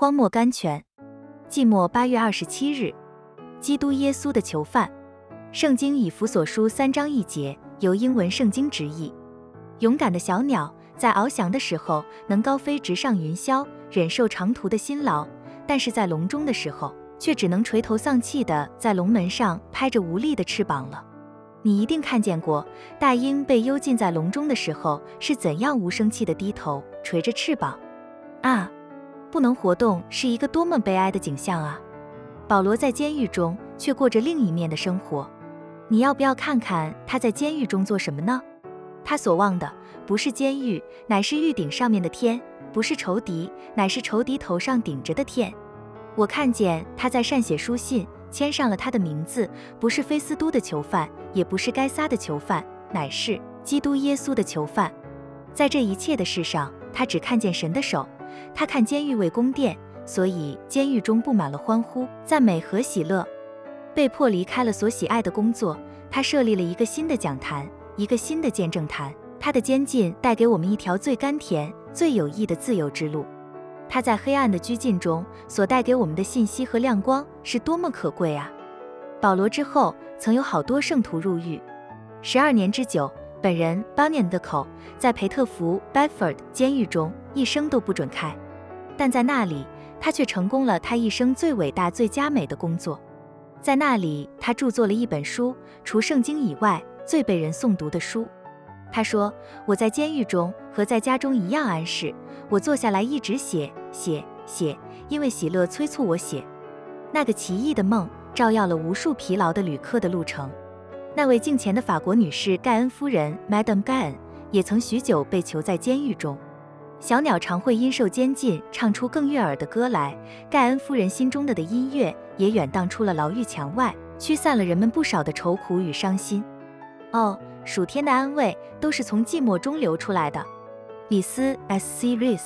荒漠甘泉。季末八月二十七日，基督耶稣的囚犯。圣经以弗所书三章一节，由英文圣经直译。勇敢的小鸟在翱翔的时候能高飞直上云霄，忍受长途的辛劳，但是在笼中的时候却只能垂头丧气的在笼门上拍着无力的翅膀了。你一定看见过大鹰被幽禁在笼中的时候是怎样无声气的低头垂着翅膀啊！不能活动是一个多么悲哀的景象啊！保罗在监狱中却过着另一面的生活。你要不要看看他在监狱中做什么呢？他所望的不是监狱，乃是狱顶上面的天；不是仇敌，乃是仇敌头上顶着的天。我看见他在善写书信，签上了他的名字，不是菲斯都的囚犯，也不是该撒的囚犯，乃是基督耶稣的囚犯。在这一切的事上，他只看见神的手。他看监狱为宫殿，所以监狱中布满了欢呼、赞美和喜乐。被迫离开了所喜爱的工作，他设立了一个新的讲坛，一个新的见证坛。他的监禁带给我们一条最甘甜、最有益的自由之路。他在黑暗的拘禁中所带给我们的信息和亮光是多么可贵啊！保罗之后曾有好多圣徒入狱，十二年之久。本人 Bunyan 的口在培特福 Bedford 监狱中。一生都不准开，但在那里，他却成功了他一生最伟大、最佳美的工作。在那里，他著作了一本书，除圣经以外最被人诵读的书。他说：“我在监狱中和在家中一样安适，我坐下来一直写写写，因为喜乐催促我写。”那个奇异的梦照耀了无数疲劳的旅客的路程。那位敬虔的法国女士盖恩夫人 Madame g a n 也曾许久被囚在监狱中。小鸟常会因受监禁唱出更悦耳的歌来，盖恩夫人心中的的音乐也远荡出了牢狱墙外，驱散了人们不少的愁苦与伤心。哦，暑天的安慰都是从寂寞中流出来的。李斯 S. C. Rees